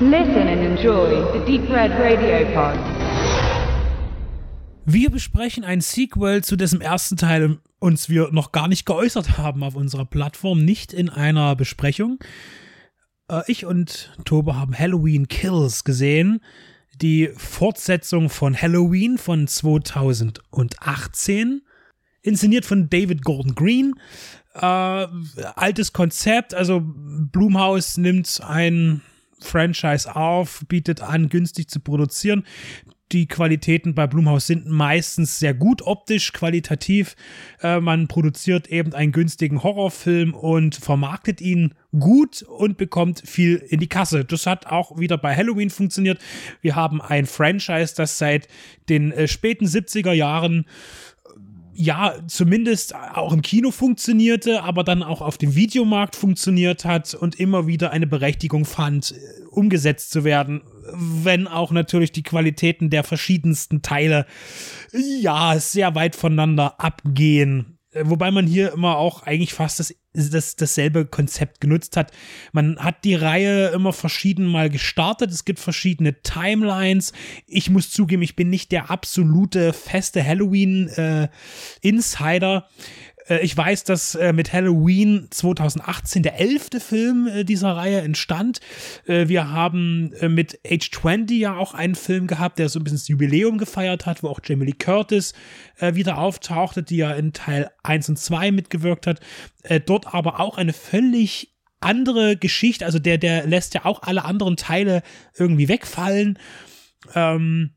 Listen and enjoy the Deep Red Radio Pod. Wir besprechen ein Sequel zu dessen ersten Teil uns wir noch gar nicht geäußert haben auf unserer Plattform, nicht in einer Besprechung. Äh, ich und Tobe haben Halloween Kills gesehen, die Fortsetzung von Halloween von 2018, inszeniert von David Gordon Green. Äh, altes Konzept, also Blumhaus nimmt ein Franchise auf, bietet an, günstig zu produzieren. Die Qualitäten bei Blumhaus sind meistens sehr gut optisch, qualitativ. Äh, man produziert eben einen günstigen Horrorfilm und vermarktet ihn gut und bekommt viel in die Kasse. Das hat auch wieder bei Halloween funktioniert. Wir haben ein Franchise, das seit den äh, späten 70er Jahren ja, zumindest auch im Kino funktionierte, aber dann auch auf dem Videomarkt funktioniert hat und immer wieder eine Berechtigung fand, äh, umgesetzt zu werden, wenn auch natürlich die Qualitäten der verschiedensten Teile ja sehr weit voneinander abgehen. Äh, wobei man hier immer auch eigentlich fast das, das, dasselbe Konzept genutzt hat. Man hat die Reihe immer verschieden mal gestartet. Es gibt verschiedene Timelines. Ich muss zugeben, ich bin nicht der absolute feste Halloween-Insider. Äh, ich weiß, dass äh, mit Halloween 2018 der elfte Film äh, dieser Reihe entstand. wir haben mit Age 20 ja auch einen Film gehabt, der so ein bisschen das Jubiläum gefeiert hat, wo auch Jamie Lee Curtis wieder auftauchte, die ja in Teil 1 und 2 mitgewirkt hat. dort aber auch eine völlig andere Geschichte, also der, der lässt ja auch alle anderen Teile irgendwie wegfallen. Ähm,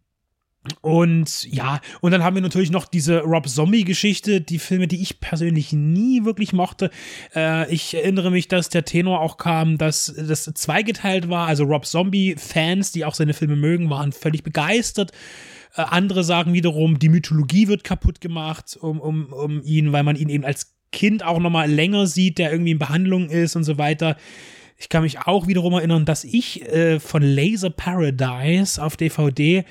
und ja, und dann haben wir natürlich noch diese Rob Zombie-Geschichte, die Filme, die ich persönlich nie wirklich mochte. Äh, ich erinnere mich, dass der Tenor auch kam, dass das zweigeteilt war. Also Rob Zombie-Fans, die auch seine Filme mögen, waren völlig begeistert. Äh, andere sagen wiederum, die Mythologie wird kaputt gemacht um, um, um ihn, weil man ihn eben als Kind auch nochmal länger sieht, der irgendwie in Behandlung ist und so weiter. Ich kann mich auch wiederum erinnern, dass ich äh, von Laser Paradise auf DVD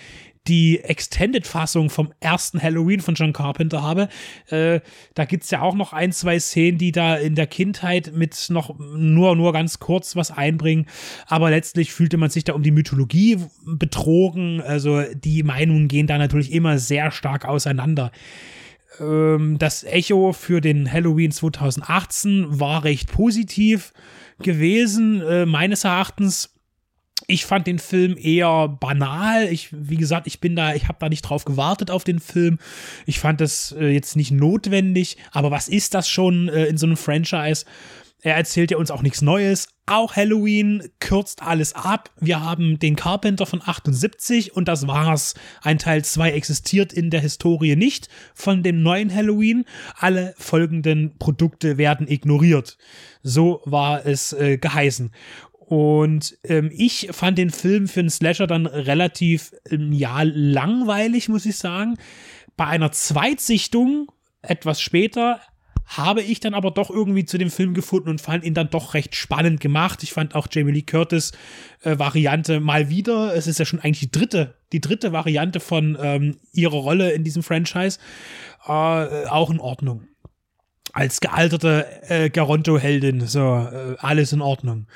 die Extended-Fassung vom ersten Halloween von John Carpenter habe. Äh, da gibt's ja auch noch ein, zwei Szenen, die da in der Kindheit mit noch nur, nur ganz kurz was einbringen. Aber letztlich fühlte man sich da um die Mythologie betrogen. Also die Meinungen gehen da natürlich immer sehr stark auseinander ähm, das Echo für den Halloween 2018 war recht positiv gewesen, äh, meines Erachtens. Ich fand den Film eher banal. Ich, wie gesagt, ich bin da, ich habe da nicht drauf gewartet auf den Film. Ich fand das äh, jetzt nicht notwendig. Aber was ist das schon äh, in so einem Franchise? Er erzählt ja uns auch nichts Neues. Auch Halloween kürzt alles ab. Wir haben den Carpenter von 78 und das war's. Ein Teil 2 existiert in der Historie nicht von dem neuen Halloween. Alle folgenden Produkte werden ignoriert. So war es äh, geheißen. Und ähm, ich fand den Film für einen Slasher dann relativ, ähm, ja, langweilig, muss ich sagen. Bei einer Zweitsichtung, etwas später, habe ich dann aber doch irgendwie zu dem Film gefunden und fand ihn dann doch recht spannend gemacht. Ich fand auch Jamie Lee Curtis äh, Variante mal wieder, es ist ja schon eigentlich die dritte, die dritte Variante von ähm, ihrer Rolle in diesem Franchise, äh, auch in Ordnung als gealterte äh, Garonto-Heldin. So, äh, alles in Ordnung.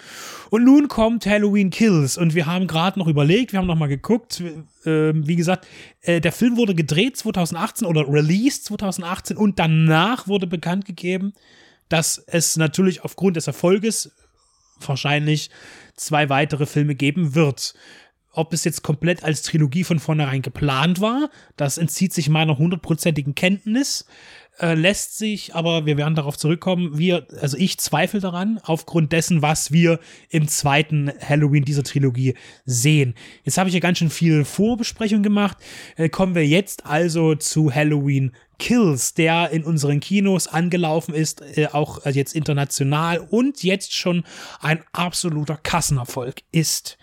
Und nun kommt Halloween Kills und wir haben gerade noch überlegt, wir haben noch mal geguckt. Äh, wie gesagt, äh, der Film wurde gedreht 2018 oder released 2018 und danach wurde bekannt gegeben, dass es natürlich aufgrund des Erfolges wahrscheinlich zwei weitere Filme geben wird. Ob es jetzt komplett als Trilogie von vornherein geplant war, das entzieht sich meiner hundertprozentigen Kenntnis äh, lässt sich, aber wir werden darauf zurückkommen, wir, also ich zweifle daran, aufgrund dessen, was wir im zweiten Halloween dieser Trilogie sehen. Jetzt habe ich ja ganz schön viel Vorbesprechung gemacht. Äh, kommen wir jetzt also zu Halloween Kills, der in unseren Kinos angelaufen ist, äh, auch äh, jetzt international und jetzt schon ein absoluter Kassenerfolg ist.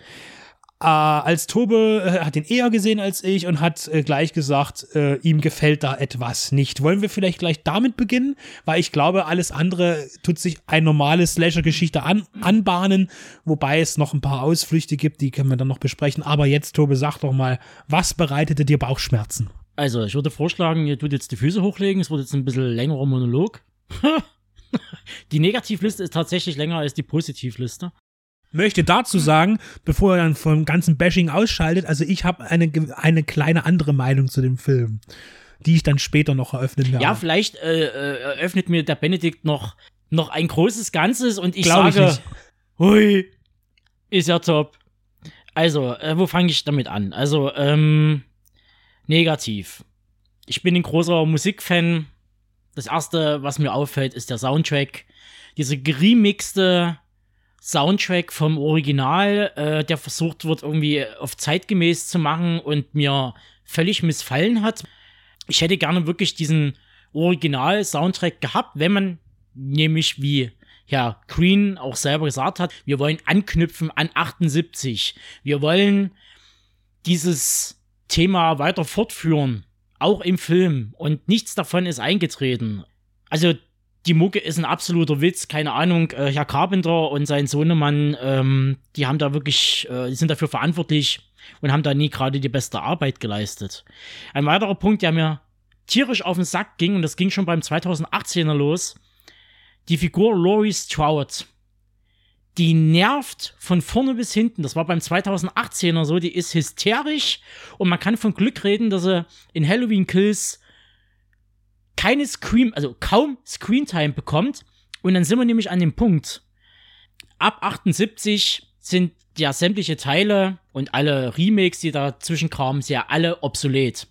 Äh, als Tobe äh, hat ihn eher gesehen als ich und hat äh, gleich gesagt, äh, ihm gefällt da etwas nicht. Wollen wir vielleicht gleich damit beginnen? Weil ich glaube, alles andere tut sich ein normales Slasher-Geschichte an, anbahnen, wobei es noch ein paar Ausflüchte gibt, die können wir dann noch besprechen. Aber jetzt, Tobe, sag doch mal, was bereitete dir Bauchschmerzen? Also, ich würde vorschlagen, ihr tut jetzt die Füße hochlegen, es wird jetzt ein bisschen längerer Monolog. die Negativliste ist tatsächlich länger als die Positivliste. Möchte dazu sagen, bevor er dann vom ganzen Bashing ausschaltet, also ich habe eine, eine kleine andere Meinung zu dem Film, die ich dann später noch eröffnen werde. Ja, vielleicht äh, äh, eröffnet mir der Benedikt noch, noch ein großes Ganzes und ich Glaub ich sage, nicht. hui, ist ja top. Also, äh, wo fange ich damit an? Also, ähm, negativ. Ich bin ein großer Musikfan. Das erste, was mir auffällt, ist der Soundtrack. Dieser geremixte Soundtrack vom Original, äh, der versucht wird, irgendwie auf zeitgemäß zu machen und mir völlig missfallen hat. Ich hätte gerne wirklich diesen Original-Soundtrack gehabt, wenn man nämlich wie Herr Green auch selber gesagt hat, wir wollen anknüpfen an 78. Wir wollen dieses Thema weiter fortführen, auch im Film. Und nichts davon ist eingetreten. Also die Mucke ist ein absoluter Witz, keine Ahnung. Äh, Herr Carpenter und sein Sohnemann, ähm, die haben da wirklich, äh, die sind dafür verantwortlich und haben da nie gerade die beste Arbeit geleistet. Ein weiterer Punkt, der mir tierisch auf den Sack ging, und das ging schon beim 2018er los, die Figur Laurie Strode. Die nervt von vorne bis hinten. Das war beim 2018er so. Die ist hysterisch und man kann von Glück reden, dass er in Halloween Kills keine Screen, also kaum Screentime bekommt. Und dann sind wir nämlich an dem Punkt. Ab 78 sind ja sämtliche Teile und alle Remakes, die dazwischen kamen, sind ja alle obsolet.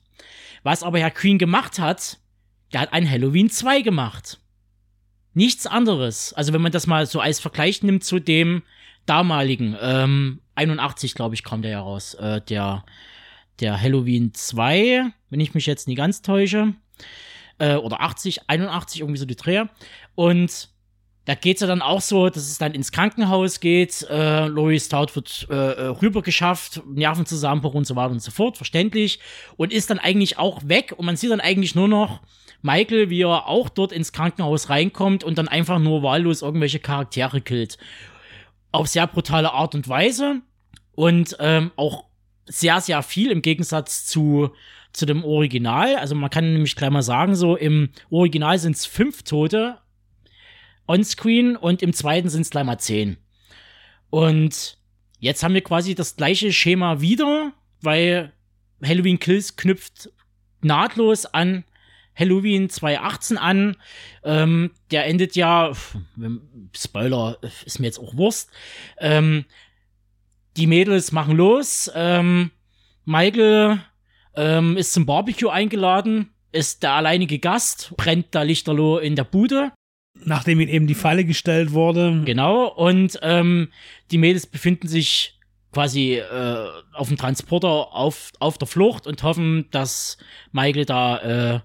Was aber Herr Queen gemacht hat, der hat ein Halloween 2 gemacht. Nichts anderes. Also wenn man das mal so als Vergleich nimmt zu dem damaligen, ähm, 81 glaube ich kam der ja raus, äh, der, der Halloween 2, wenn ich mich jetzt nie ganz täusche, äh, oder 80, 81, irgendwie so die Dreher. Und da geht's ja dann auch so, dass es dann ins Krankenhaus geht. Äh, Laurie Stout wird äh, äh, rübergeschafft, Nervenzusammenbruch und so weiter und so fort, verständlich. Und ist dann eigentlich auch weg. Und man sieht dann eigentlich nur noch Michael, wie er auch dort ins Krankenhaus reinkommt und dann einfach nur wahllos irgendwelche Charaktere killt. Auf sehr brutale Art und Weise. Und ähm, auch sehr, sehr viel im Gegensatz zu, zu dem Original. Also man kann nämlich gleich mal sagen, so im Original sind es fünf Tote onscreen und im zweiten sind es gleich mal zehn. Und jetzt haben wir quasi das gleiche Schema wieder, weil Halloween Kills knüpft nahtlos an Halloween 2018 an. Ähm, der endet ja, Spoiler ist mir jetzt auch Wurst. Ähm, die Mädels machen los. Ähm, Michael ähm, ist zum Barbecue eingeladen, ist der alleinige Gast, brennt da Lichterloh in der Bude. Nachdem ihm eben die Falle gestellt wurde. Genau, und ähm, die Mädels befinden sich quasi äh, auf dem Transporter auf, auf der Flucht und hoffen, dass Michael da äh,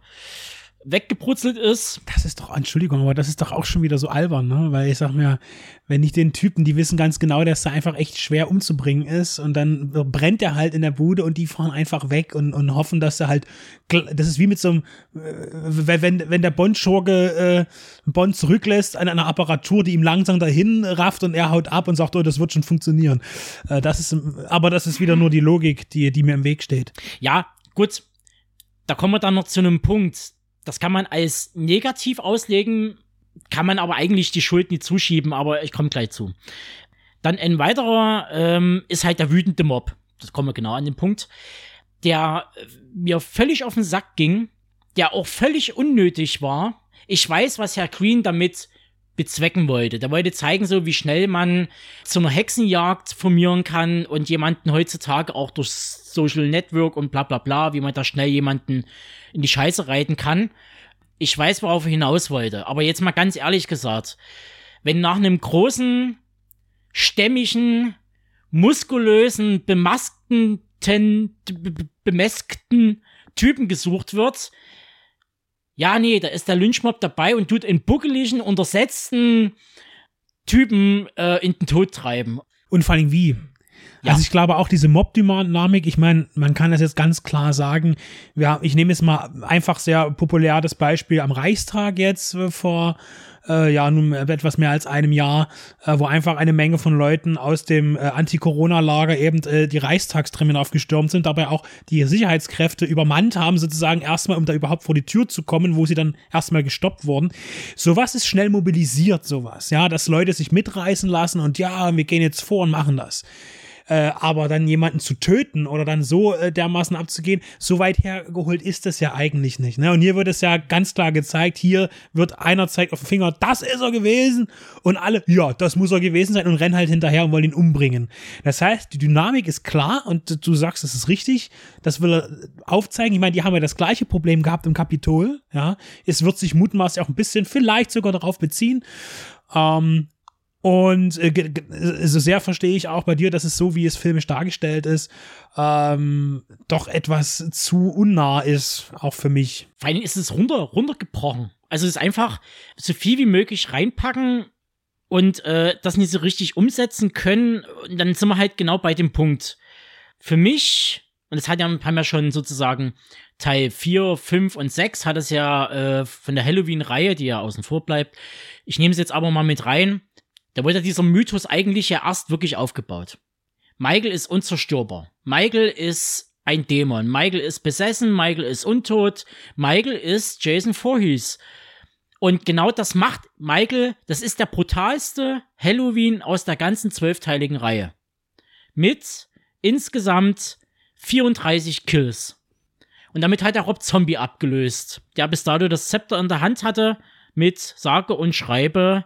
weggebrutzelt ist. Das ist doch, Entschuldigung, aber das ist doch auch schon wieder so albern, ne? Weil ich sag mir, wenn ich den Typen, die wissen ganz genau, dass er einfach echt schwer umzubringen ist und dann brennt er halt in der Bude und die fahren einfach weg und, und hoffen, dass er halt, das ist wie mit so einem, äh, wenn, wenn der Bond-Schurke äh, Bond zurücklässt an einer Apparatur, die ihm langsam dahin rafft und er haut ab und sagt, oh, das wird schon funktionieren. Äh, das ist, aber das ist wieder nur die Logik, die, die mir im Weg steht. Ja, gut. Da kommen wir dann noch zu einem Punkt. Das kann man als negativ auslegen, kann man aber eigentlich die Schuld nicht zuschieben, aber ich komme gleich zu. Dann ein weiterer ähm, ist halt der wütende Mob. Das kommen wir genau an den Punkt. Der äh, mir völlig auf den Sack ging, der auch völlig unnötig war. Ich weiß, was Herr Green damit bezwecken wollte. Der wollte zeigen, so wie schnell man zu einer Hexenjagd formieren kann und jemanden heutzutage auch durch Social Network und bla bla bla, wie man da schnell jemanden in die Scheiße reiten kann. Ich weiß, worauf er hinaus wollte. Aber jetzt mal ganz ehrlich gesagt, wenn nach einem großen, stämmigen, muskulösen, bemaskten, bemeskten Typen gesucht wird, ja, nee, da ist der Lynchmob dabei und tut einen buckeligen, untersetzten Typen äh, in den Tod treiben. Und vor allem wie? Ja. Also ich glaube auch diese Mob-Dynamik, ich meine, man kann das jetzt ganz klar sagen, wir, ich nehme jetzt mal einfach sehr populär das Beispiel am Reichstag jetzt äh, vor äh, ja, nun etwas mehr als einem Jahr, äh, wo einfach eine Menge von Leuten aus dem äh, Anti-Corona-Lager eben äh, die Reichstagstreppen aufgestürmt sind, dabei auch die Sicherheitskräfte übermannt haben, sozusagen erstmal, um da überhaupt vor die Tür zu kommen, wo sie dann erstmal gestoppt wurden. Sowas ist schnell mobilisiert, sowas, ja, dass Leute sich mitreißen lassen und ja, wir gehen jetzt vor und machen das. Äh, aber dann jemanden zu töten oder dann so äh, dermaßen abzugehen, so weit hergeholt ist das ja eigentlich nicht. Ne? Und hier wird es ja ganz klar gezeigt, hier wird einer zeigt auf den Finger, das ist er gewesen und alle, ja, das muss er gewesen sein und rennen halt hinterher und wollen ihn umbringen. Das heißt, die Dynamik ist klar und du sagst, das ist richtig, das will er aufzeigen. Ich meine, die haben ja das gleiche Problem gehabt im Kapitol, ja. Es wird sich mutmaßlich auch ein bisschen vielleicht sogar darauf beziehen. Ähm, und äh, so sehr verstehe ich auch bei dir, dass es so, wie es filmisch dargestellt ist, ähm, doch etwas zu unnah ist, auch für mich. Vor allem ist es runter, runtergebrochen. Also es ist einfach so viel wie möglich reinpacken und äh, das nicht so richtig umsetzen können. Und dann sind wir halt genau bei dem Punkt. Für mich, und das hat ja, haben ja schon sozusagen Teil 4, 5 und 6 hat es ja äh, von der Halloween-Reihe, die ja außen vor bleibt. Ich nehme es jetzt aber mal mit rein da wurde dieser Mythos eigentlich ja erst wirklich aufgebaut. Michael ist unzerstörbar. Michael ist ein Dämon. Michael ist besessen. Michael ist untot. Michael ist Jason Voorhees. Und genau das macht Michael, das ist der brutalste Halloween aus der ganzen zwölfteiligen Reihe. Mit insgesamt 34 Kills. Und damit hat er Rob Zombie abgelöst, der bis dato das Zepter in der Hand hatte mit sage und schreibe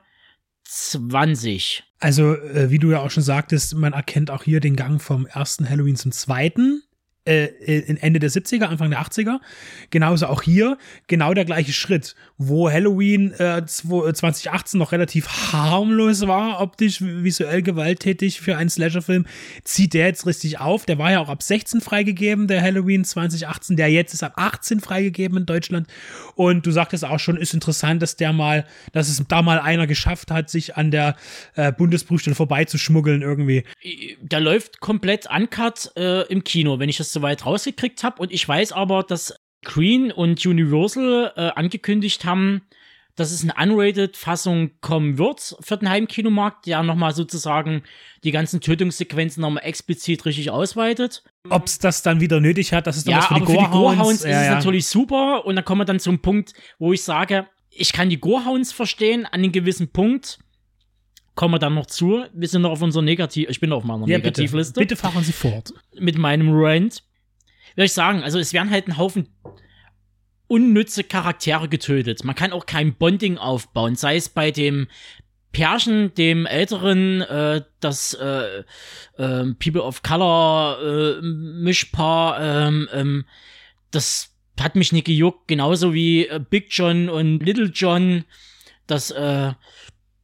20. Also, äh, wie du ja auch schon sagtest, man erkennt auch hier den Gang vom ersten Halloween zum zweiten äh, in Ende der 70er, Anfang der 80er. Genauso auch hier, genau der gleiche Schritt, wo Halloween äh, 2018 noch relativ harmlos war, optisch, visuell gewalttätig für einen Slasher-Film, zieht der jetzt richtig auf. Der war ja auch ab 16 freigegeben, der Halloween 2018, der jetzt ist ab 18 freigegeben in Deutschland. Und du sagtest auch schon, ist interessant, dass der mal, dass es da mal einer geschafft hat, sich an der äh, Bundesprüfstelle vorbeizuschmuggeln irgendwie. Der läuft komplett uncut äh, im Kino, wenn ich das soweit rausgekriegt habe. Und ich weiß aber, dass Green und Universal äh, angekündigt haben, dass es eine Unrated-Fassung kommen wird für den Heimkinomarkt, der nochmal sozusagen die ganzen Tötungssequenzen nochmal explizit richtig ausweitet. Ob es das dann wieder nötig hat, dass es dann ja, was für aber die für die Gorehounds ja, ist es ja. natürlich super und dann kommen wir dann zum Punkt, wo ich sage, ich kann die Gorehounds verstehen an einem gewissen Punkt. Kommen wir dann noch zu. Wir sind noch auf unserer Negativ, ich bin auf meiner Ja, bitte. Negativliste Bitte fahren Sie fort. mit meinem Rant. Will ich sagen, also es werden halt ein Haufen unnütze Charaktere getötet. Man kann auch kein Bonding aufbauen, sei es bei dem Pärchen, dem älteren, äh, das äh, äh, People of Color äh, Mischpaar, ähm, ähm, das hat mich nicht gejuckt, genauso wie äh, Big John und Little John, das äh,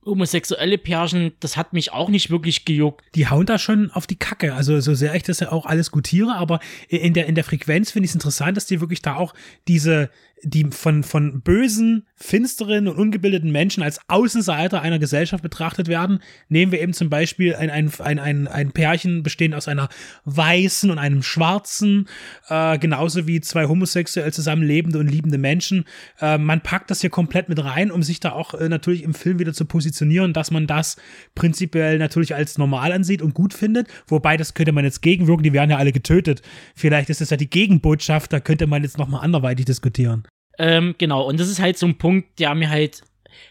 homosexuelle Pärchen, das hat mich auch nicht wirklich gejuckt. die hauen da schon auf die Kacke. Also so sehr ich das ja auch alles gutiere, aber in der, in der Frequenz finde ich es interessant, dass die wirklich da auch diese, die von, von bösen, finsteren und ungebildeten Menschen als Außenseiter einer Gesellschaft betrachtet werden. Nehmen wir eben zum Beispiel ein, ein, ein, ein, ein Pärchen bestehend aus einer weißen und einem schwarzen, äh, genauso wie zwei homosexuell zusammenlebende und liebende Menschen. Äh, man packt das hier komplett mit rein, um sich da auch äh, natürlich im Film wieder zu positionieren, dass man das prinzipiell natürlich als normal ansieht und gut findet. Wobei, das könnte man jetzt gegenwirken, die werden ja alle getötet. Vielleicht ist das ja die Gegenbotschaft, da könnte man jetzt nochmal anderweitig diskutieren. Ähm, genau, und das ist halt so ein Punkt, der mir halt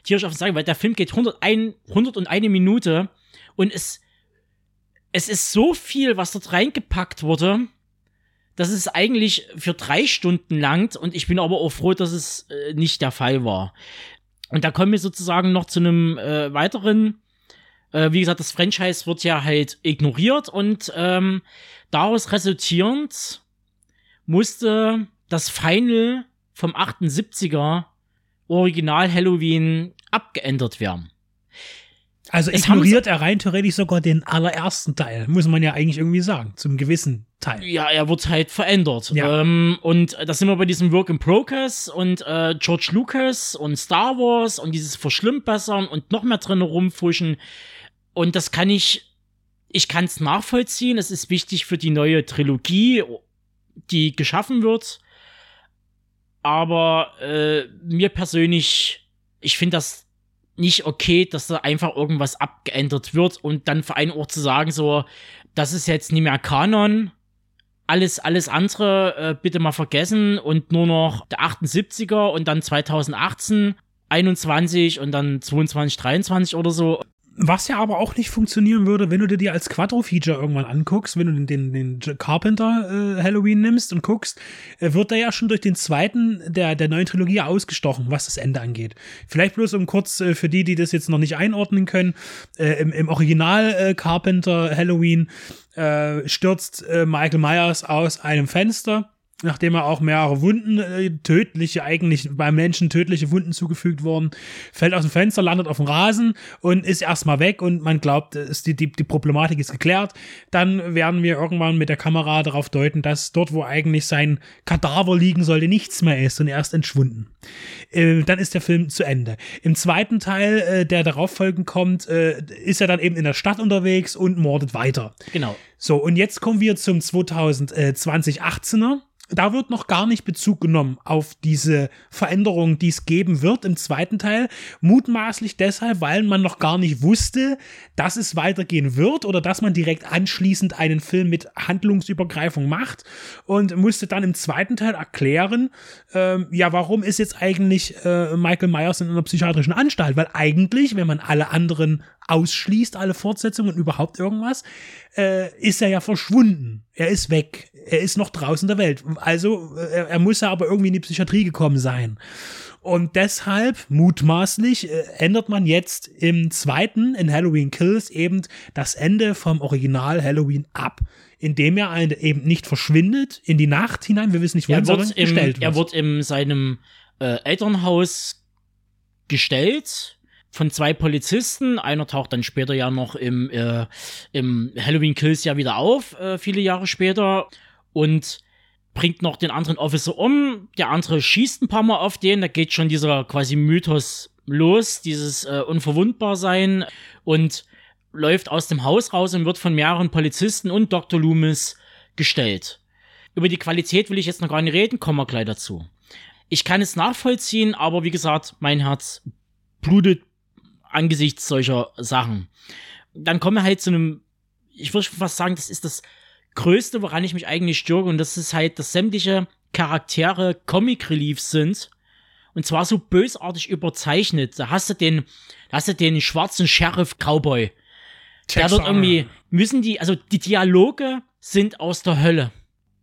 tierisch auf den Sack, weil der Film geht 101, 101 Minute und es, es ist so viel, was dort reingepackt wurde, dass es eigentlich für drei Stunden langt und ich bin aber auch froh, dass es äh, nicht der Fall war. Und da kommen wir sozusagen noch zu einem äh, weiteren, äh, wie gesagt, das Franchise wird ja halt ignoriert und ähm, daraus resultierend musste das Final vom 78er Original Halloween abgeändert werden. Also Es ignoriert er rein theoretisch sogar den allerersten Teil, muss man ja eigentlich irgendwie sagen, zum gewissen Teil. Ja, er wird halt verändert. Ja. Ähm, und da sind wir bei diesem Work in Progress und äh, George Lucas und Star Wars und dieses Verschlimmbessern und noch mehr drin rumfuschen. Und das kann ich, ich kann es nachvollziehen. Es ist wichtig für die neue Trilogie, die geschaffen wird. Aber äh, mir persönlich, ich finde das nicht okay, dass da einfach irgendwas abgeändert wird und dann für einen Ort zu sagen, so, das ist jetzt nicht mehr Kanon, alles, alles andere äh, bitte mal vergessen und nur noch der 78er und dann 2018, 21 und dann 22, 23 oder so. Was ja aber auch nicht funktionieren würde, wenn du dir als Quattro-Feature irgendwann anguckst, wenn du den, den, den Carpenter äh, Halloween nimmst und guckst, äh, wird er ja schon durch den zweiten der, der neuen Trilogie ausgestochen, was das Ende angeht. Vielleicht bloß um kurz äh, für die, die das jetzt noch nicht einordnen können, äh, im, im Original äh, Carpenter Halloween äh, stürzt Michael Myers aus einem Fenster nachdem er auch mehrere Wunden, äh, tödliche, eigentlich beim Menschen tödliche Wunden zugefügt wurden, fällt aus dem Fenster, landet auf dem Rasen und ist erstmal weg und man glaubt, ist die, die, die Problematik ist geklärt. Dann werden wir irgendwann mit der Kamera darauf deuten, dass dort, wo eigentlich sein Kadaver liegen sollte, nichts mehr ist und er ist entschwunden. Äh, dann ist der Film zu Ende. Im zweiten Teil, äh, der darauf folgend kommt, äh, ist er dann eben in der Stadt unterwegs und mordet weiter. Genau. So, und jetzt kommen wir zum 2018er da wird noch gar nicht Bezug genommen auf diese Veränderung, die es geben wird im zweiten Teil. Mutmaßlich deshalb, weil man noch gar nicht wusste, dass es weitergehen wird oder dass man direkt anschließend einen Film mit Handlungsübergreifung macht und musste dann im zweiten Teil erklären, ähm, ja, warum ist jetzt eigentlich äh, Michael Myers in einer psychiatrischen Anstalt? Weil eigentlich, wenn man alle anderen ausschließt, alle Fortsetzungen und überhaupt irgendwas, äh, ist er ja verschwunden. Er ist weg. Er ist noch draußen der Welt. Also, äh, er muss ja aber irgendwie in die Psychiatrie gekommen sein. Und deshalb, mutmaßlich, äh, ändert man jetzt im zweiten, in Halloween Kills, eben das Ende vom Original Halloween ab. Indem er eben nicht verschwindet in die Nacht hinein, wir wissen nicht, er wird im, gestellt wird. Er wird in seinem äh, Elternhaus gestellt von zwei Polizisten. Einer taucht dann später ja noch im, äh, im Halloween Kills ja wieder auf, äh, viele Jahre später. Und bringt noch den anderen Officer um. Der andere schießt ein paar Mal auf den. Da geht schon dieser quasi Mythos los, dieses äh, Unverwundbarsein. Und läuft aus dem Haus raus und wird von mehreren Polizisten und Dr. Loomis gestellt. Über die Qualität will ich jetzt noch gar nicht reden, kommen wir gleich dazu. Ich kann es nachvollziehen, aber wie gesagt, mein Herz blutet angesichts solcher Sachen. Dann kommen wir halt zu einem, ich würde fast sagen, das ist das Größte, woran ich mich eigentlich störe, und das ist halt, dass sämtliche Charaktere Comic Reliefs sind. Und zwar so bösartig überzeichnet. Da hast du den, da hast du den schwarzen Sheriff Cowboy. Der dort irgendwie, müssen die, also die Dialoge sind aus der Hölle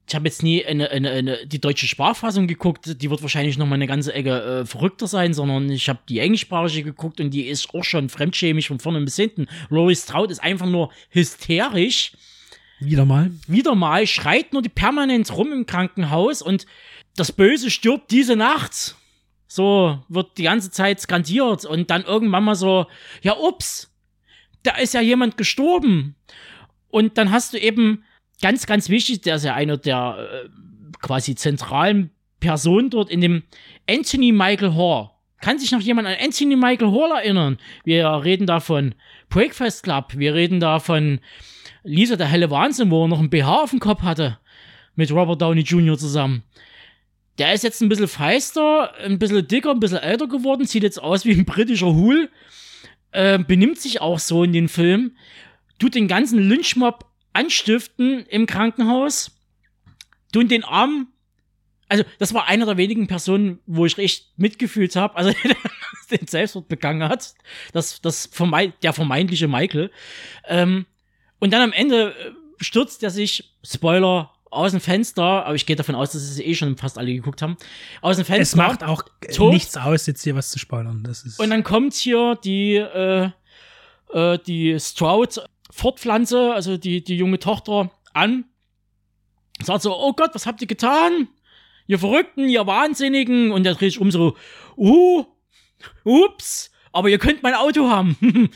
ich habe jetzt nie eine, eine, eine, die deutsche Sprachfassung geguckt, die wird wahrscheinlich noch mal eine ganze Ecke äh, verrückter sein, sondern ich habe die englischsprachige geguckt und die ist auch schon fremdschämig von vorne bis hinten. Rory Stroud ist einfach nur hysterisch. Wieder mal. Wieder mal, schreit nur die permanent rum im Krankenhaus und das Böse stirbt diese Nacht. So wird die ganze Zeit skandiert und dann irgendwann mal so, ja, ups, da ist ja jemand gestorben. Und dann hast du eben ganz, ganz wichtig, der ist ja einer der äh, quasi zentralen Personen dort in dem Anthony Michael Hall. Kann sich noch jemand an Anthony Michael Hall erinnern? Wir reden da von Breakfast Club, wir reden da von Lisa der helle Wahnsinn, wo er noch ein BH auf dem Kopf hatte. Mit Robert Downey Jr. zusammen. Der ist jetzt ein bisschen feister, ein bisschen dicker, ein bisschen älter geworden, sieht jetzt aus wie ein britischer Hul, äh, benimmt sich auch so in den Film, tut den ganzen Lynchmob anstiften im Krankenhaus, tun den Arm. Also, das war einer der wenigen Personen, wo ich echt mitgefühlt habe, also den Selbstmord begangen hat. Das, das vermeid, der vermeintliche Michael. Ähm, und dann am Ende äh, stürzt er sich, Spoiler, aus dem Fenster, aber ich gehe davon aus, dass es eh schon fast alle geguckt haben, aus dem Fenster. Es macht auch tot. nichts aus, jetzt hier was zu spoilern. Das ist und dann kommt hier die, äh, äh, die Stroud fortpflanze, also die, die junge Tochter, an. Sagt so, oh Gott, was habt ihr getan? Ihr Verrückten, ihr Wahnsinnigen. Und der dreht sich um so, uh, ups, aber ihr könnt mein Auto haben,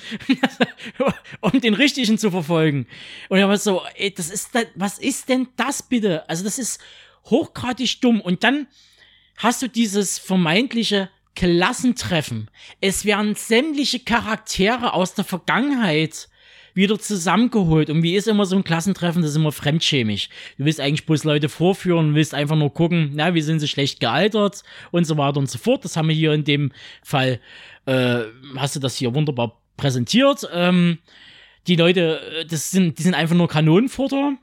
um den richtigen zu verfolgen. Und er war so, ey, das ist, was ist denn das bitte? Also das ist hochgradig dumm. Und dann hast du dieses vermeintliche Klassentreffen. Es werden sämtliche Charaktere aus der Vergangenheit wieder zusammengeholt. Und wie ist immer so ein Klassentreffen, das ist immer fremdschämig. Du willst eigentlich bloß Leute vorführen, willst einfach nur gucken, na, wie sind sie schlecht gealtert und so weiter und so fort. Das haben wir hier in dem Fall, äh, hast du das hier wunderbar präsentiert. Ähm, die Leute, äh, das sind, die sind einfach nur Kanonenfutter.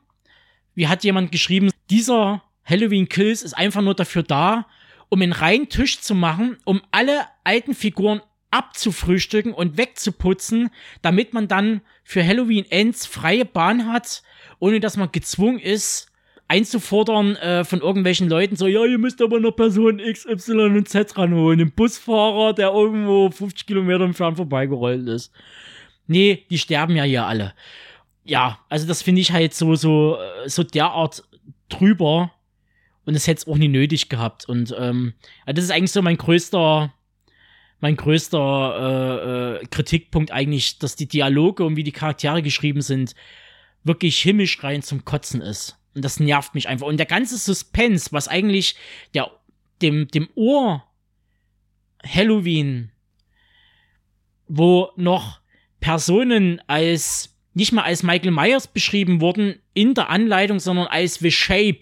Wie hat jemand geschrieben, dieser Halloween Kills ist einfach nur dafür da, um einen reinen Tisch zu machen, um alle alten Figuren abzufrühstücken und wegzuputzen, damit man dann für Halloween Ends freie Bahn hat, ohne dass man gezwungen ist, einzufordern äh, von irgendwelchen Leuten, so, ja, ihr müsst aber noch Person X, Y und Z ranholen. Ein Busfahrer, der irgendwo 50 Kilometer entfernt vorbeigerollt ist. Nee, die sterben ja hier alle. Ja, also das finde ich halt so, so, äh, so derart drüber. Und es hätte es auch nie nötig gehabt. Und ähm, das ist eigentlich so mein größter, mein größter äh, äh, Kritikpunkt eigentlich, dass die Dialoge und wie die Charaktere geschrieben sind, wirklich himmelschreiend zum Kotzen ist. Und das nervt mich einfach. Und der ganze Suspense, was eigentlich der, dem, dem Ohr Halloween, wo noch Personen als, nicht mal als Michael Myers beschrieben wurden in der Anleitung, sondern als The Shape,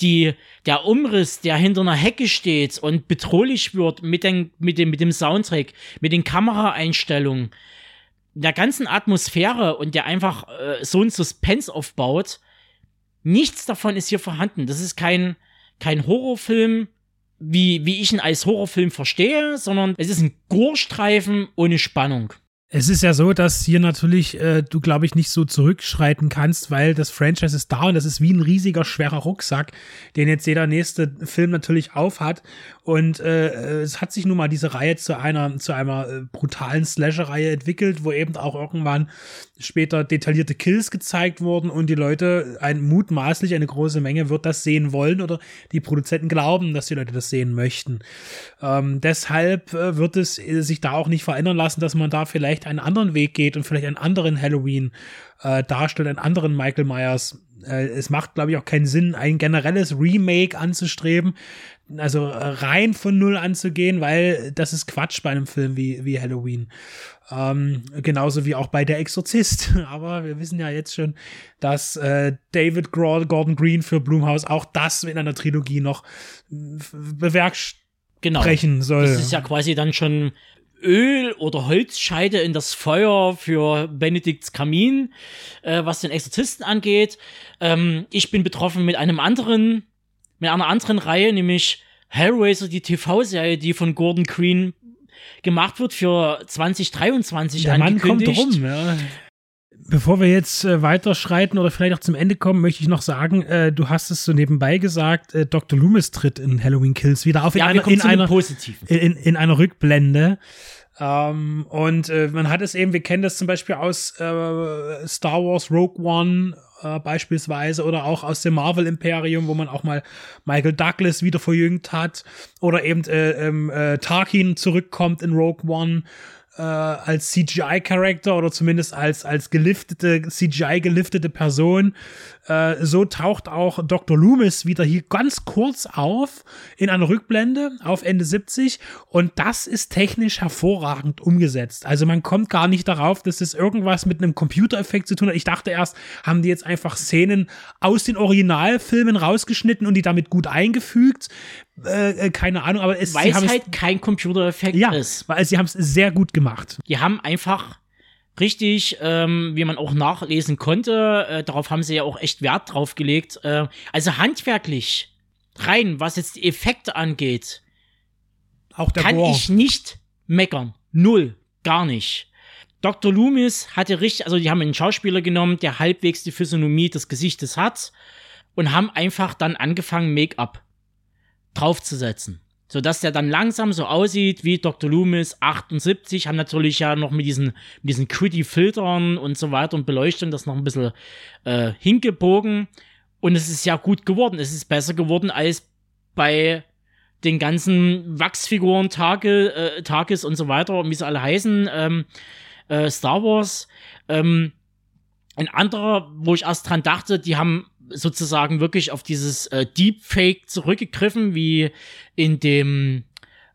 die, der Umriss, der hinter einer Hecke steht und bedrohlich wird mit, den, mit, dem, mit dem Soundtrack, mit den Kameraeinstellungen, der ganzen Atmosphäre und der einfach äh, so ein Suspense aufbaut, nichts davon ist hier vorhanden. Das ist kein, kein Horrorfilm, wie, wie ich ihn als Horrorfilm verstehe, sondern es ist ein Gorstreifen ohne Spannung. Es ist ja so, dass hier natürlich äh, du, glaube ich, nicht so zurückschreiten kannst, weil das Franchise ist da und das ist wie ein riesiger, schwerer Rucksack, den jetzt jeder nächste Film natürlich aufhat. Und äh, es hat sich nun mal diese Reihe zu einer, zu einer äh, brutalen Slasher-Reihe entwickelt, wo eben auch irgendwann später detaillierte Kills gezeigt wurden und die Leute, ein mutmaßlich eine große Menge wird das sehen wollen oder die Produzenten glauben, dass die Leute das sehen möchten. Ähm, deshalb äh, wird es äh, sich da auch nicht verändern lassen, dass man da vielleicht einen anderen Weg geht und vielleicht einen anderen Halloween äh, darstellt, einen anderen Michael Myers. Äh, es macht, glaube ich, auch keinen Sinn, ein generelles Remake anzustreben, also äh, rein von Null anzugehen, weil das ist Quatsch bei einem Film wie, wie Halloween. Ähm, genauso wie auch bei Der Exorzist. Aber wir wissen ja jetzt schon, dass äh, David Gordon Green für Blumhaus auch das in einer Trilogie noch bewerkstelligen genau. soll. Das ist ja quasi dann schon Öl oder Holzscheide in das Feuer für Benedikts Kamin, äh, was den Exorzisten angeht. Ähm, ich bin betroffen mit einem anderen, mit einer anderen Reihe, nämlich Hellraiser, die TV-Serie, die von Gordon Green gemacht wird für 2023 Der Mann kommt rum, ja. Bevor wir jetzt äh, weiterschreiten oder vielleicht auch zum Ende kommen, möchte ich noch sagen, äh, du hast es so nebenbei gesagt, äh, Dr. Loomis tritt in Halloween Kills wieder auf ja, in, einer, in, einer, in, in einer Rückblende. Ähm, und äh, man hat es eben, wir kennen das zum Beispiel aus äh, Star Wars Rogue One äh, beispielsweise oder auch aus dem Marvel Imperium, wo man auch mal Michael Douglas wieder verjüngt hat oder eben äh, ähm, äh, Tarkin zurückkommt in Rogue One äh, als CGI-Charakter oder zumindest als, als geliftete, CGI-geliftete Person. Äh, so taucht auch Dr. Loomis wieder hier ganz kurz auf in einer Rückblende auf Ende 70 und das ist technisch hervorragend umgesetzt. Also man kommt gar nicht darauf, dass das irgendwas mit einem Computereffekt zu tun hat. Ich dachte erst, haben die jetzt einfach Szenen aus den Originalfilmen rausgeschnitten und die damit gut eingefügt. Äh, äh keine Ahnung, aber es Weil es halt kein Computereffekt ja, ist. Weil sie haben es sehr gut gemacht. Die haben einfach richtig, ähm, wie man auch nachlesen konnte. Äh, darauf haben sie ja auch echt Wert drauf gelegt. Äh, also handwerklich, rein, was jetzt die Effekte angeht, auch kann Gore. ich nicht meckern. Null. Gar nicht. Dr. Loomis hatte richtig, also die haben einen Schauspieler genommen, der halbwegs die Physiognomie des Gesichtes hat und haben einfach dann angefangen, Make-up draufzusetzen so dass der dann langsam so aussieht wie Dr. Loomis 78, haben natürlich ja noch mit diesen, mit diesen Gritty Filtern und so weiter und Beleuchtung das noch ein bisschen äh, hingebogen und es ist ja gut geworden. Es ist besser geworden als bei den ganzen Wachsfiguren, Tage, äh, Tages und so weiter, wie sie alle heißen, ähm, äh, Star Wars. Ähm, ein anderer, wo ich erst dran dachte, die haben sozusagen wirklich auf dieses äh, Deepfake zurückgegriffen, wie in dem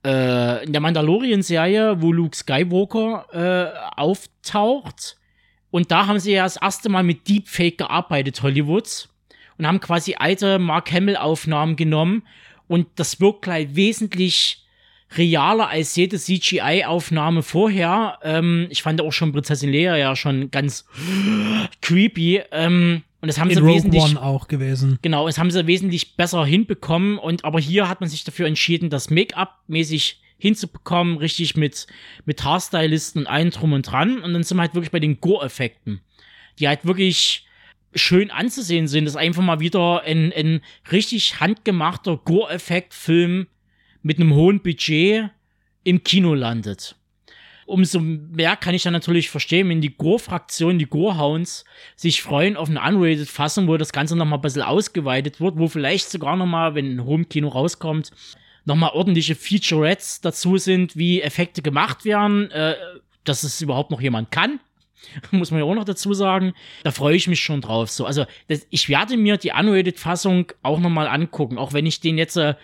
äh, in der Mandalorian-Serie, wo Luke Skywalker äh, auftaucht Und da haben sie ja das erste Mal mit Deepfake gearbeitet, Hollywoods. Und haben quasi alte Mark Hamill-Aufnahmen genommen. Und das wirkt gleich wesentlich realer als jede CGI-Aufnahme vorher. Ähm, ich fand auch schon Prinzessin Leia ja schon ganz creepy. Ähm, und das haben In sie Rogue wesentlich. One auch gewesen. Genau, das haben sie wesentlich besser hinbekommen. Und aber hier hat man sich dafür entschieden, das Make-up mäßig hinzubekommen, richtig mit, mit Haarstylisten und allem drum und dran. Und dann sind wir halt wirklich bei den Gore-Effekten, die halt wirklich schön anzusehen sind. Das ist einfach mal wieder ein, ein richtig handgemachter Gore-Effekt-Film mit einem hohen Budget im Kino landet. Umso mehr kann ich dann natürlich verstehen, wenn die Gore-Fraktion, die Gore-Hounds, sich freuen auf eine Unrated-Fassung, wo das Ganze nochmal ein bisschen ausgeweitet wird, wo vielleicht sogar nochmal, wenn ein Home-Kino rauskommt, nochmal ordentliche Featurettes dazu sind, wie Effekte gemacht werden, äh, dass es überhaupt noch jemand kann. Muss man ja auch noch dazu sagen. Da freue ich mich schon drauf. So, also das, ich werde mir die Unrated-Fassung auch nochmal angucken, auch wenn ich den jetzt äh,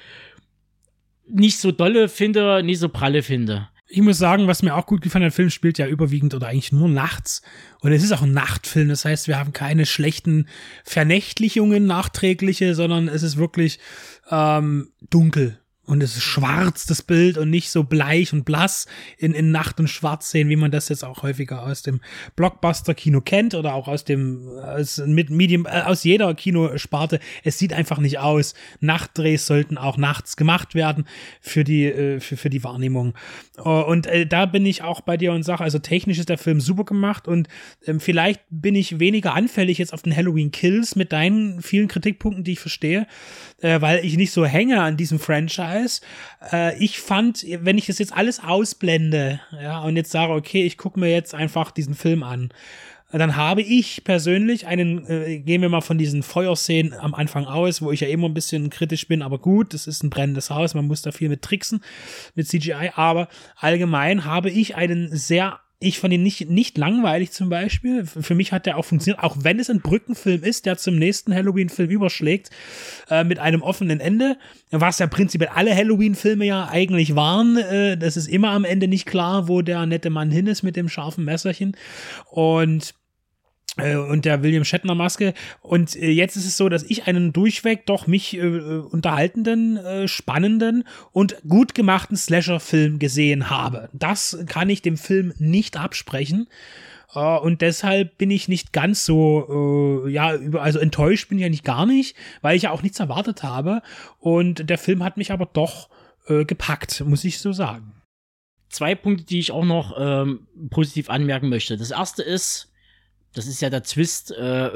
nicht so dolle finde, nicht so pralle finde. Ich muss sagen, was mir auch gut gefallen hat, der Film spielt ja überwiegend oder eigentlich nur nachts. Und es ist auch ein Nachtfilm. Das heißt, wir haben keine schlechten Vernächtlichungen, nachträgliche, sondern es ist wirklich ähm, dunkel. Und es ist schwarz, das Bild, und nicht so bleich und blass in, in Nacht und Schwarz sehen, wie man das jetzt auch häufiger aus dem Blockbuster-Kino kennt oder auch aus dem, aus, mit Medium, äh, aus jeder Kinosparte. Es sieht einfach nicht aus. Nachtdrehs sollten auch nachts gemacht werden für die, äh, für, für die Wahrnehmung. Uh, und äh, da bin ich auch bei dir und sage, also technisch ist der Film super gemacht und ähm, vielleicht bin ich weniger anfällig jetzt auf den Halloween Kills mit deinen vielen Kritikpunkten, die ich verstehe, äh, weil ich nicht so hänge an diesem Franchise. Äh, ich fand, wenn ich das jetzt alles ausblende, ja, und jetzt sage, okay, ich gucke mir jetzt einfach diesen Film an, dann habe ich persönlich einen, äh, gehen wir mal von diesen Feuerszenen am Anfang aus, wo ich ja immer ein bisschen kritisch bin, aber gut, das ist ein brennendes Haus, man muss da viel mit tricksen, mit CGI, aber allgemein habe ich einen sehr ich fand ihn nicht, nicht langweilig zum Beispiel. Für mich hat der auch funktioniert, auch wenn es ein Brückenfilm ist, der zum nächsten Halloween-Film überschlägt, äh, mit einem offenen Ende, was ja prinzipiell alle Halloween-Filme ja eigentlich waren. Äh, das ist immer am Ende nicht klar, wo der nette Mann hin ist mit dem scharfen Messerchen. Und und der William Shatner Maske. Und äh, jetzt ist es so, dass ich einen durchweg doch mich äh, unterhaltenden, äh, spannenden und gut gemachten Slasher-Film gesehen habe. Das kann ich dem Film nicht absprechen. Uh, und deshalb bin ich nicht ganz so, uh, ja, über, also enttäuscht bin ich eigentlich gar nicht, weil ich ja auch nichts erwartet habe. Und der Film hat mich aber doch uh, gepackt, muss ich so sagen. Zwei Punkte, die ich auch noch ähm, positiv anmerken möchte. Das erste ist, das ist ja der Twist, äh,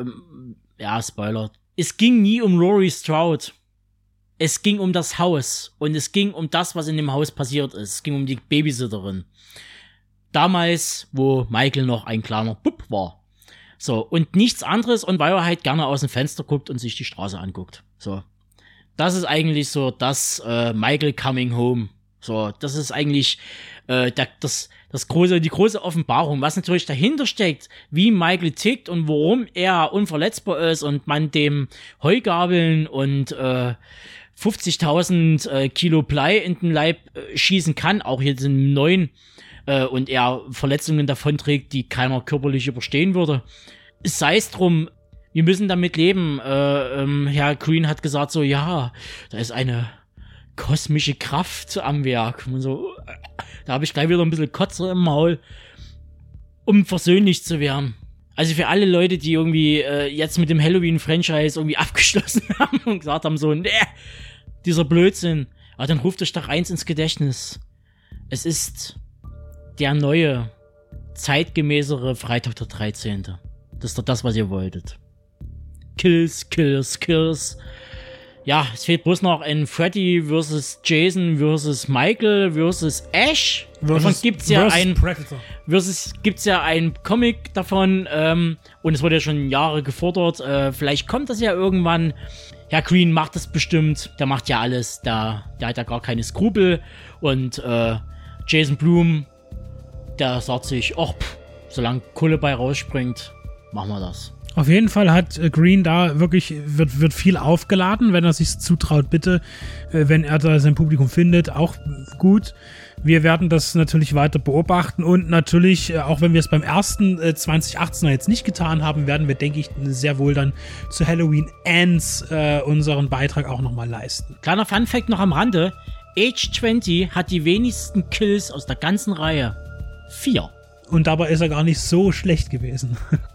ja, Spoiler. Es ging nie um Rory Stroud. Es ging um das Haus und es ging um das, was in dem Haus passiert ist. Es ging um die Babysitterin. Damals, wo Michael noch ein kleiner Bub war. So, und nichts anderes und weil er halt gerne aus dem Fenster guckt und sich die Straße anguckt. So. Das ist eigentlich so das äh, Michael Coming Home. So, das ist eigentlich äh, der, das, das große, die große Offenbarung, was natürlich dahinter steckt, wie Michael tickt und warum er unverletzbar ist und man dem Heugabeln und äh, 50.000 äh, Kilo Blei in den Leib äh, schießen kann, auch jetzt in neuen äh, und er Verletzungen davonträgt, die keiner körperlich überstehen würde. Sei es drum, wir müssen damit leben. Äh, ähm, Herr Green hat gesagt so, ja, da ist eine kosmische Kraft am Werk. Und so, da habe ich gleich wieder ein bisschen Kotze im Maul, um versöhnlich zu werden. Also für alle Leute, die irgendwie äh, jetzt mit dem Halloween-Franchise irgendwie abgeschlossen haben und gesagt haben so, nee, dieser Blödsinn. Aber dann ruft euch doch eins ins Gedächtnis. Es ist der neue, zeitgemäßere Freitag der 13. Das ist doch das, was ihr wolltet. Kills, Kills, Kills. Ja, es fehlt bloß noch ein Freddy versus Jason versus Michael versus Ash. davon gibt's ja ein Predator. versus gibt's ja ein Comic davon ähm, und es wurde ja schon Jahre gefordert. Äh, vielleicht kommt das ja irgendwann. Herr Green macht das bestimmt. Der macht ja alles. Der, der hat ja gar keine Skrupel und äh, Jason Bloom, der sagt sich, ach, pff, solange Kohle bei rausspringt, machen wir das. Auf jeden Fall hat äh, Green da wirklich, wird, wird viel aufgeladen, wenn er sich zutraut, bitte, äh, wenn er da sein Publikum findet, auch gut. Wir werden das natürlich weiter beobachten und natürlich, äh, auch wenn wir es beim ersten äh, 2018er jetzt nicht getan haben, werden wir, denke ich, sehr wohl dann zu Halloween Ends äh, unseren Beitrag auch nochmal leisten. Kleiner Funfact noch am Rande. Age 20 hat die wenigsten Kills aus der ganzen Reihe. Vier. Und dabei ist er gar nicht so schlecht gewesen.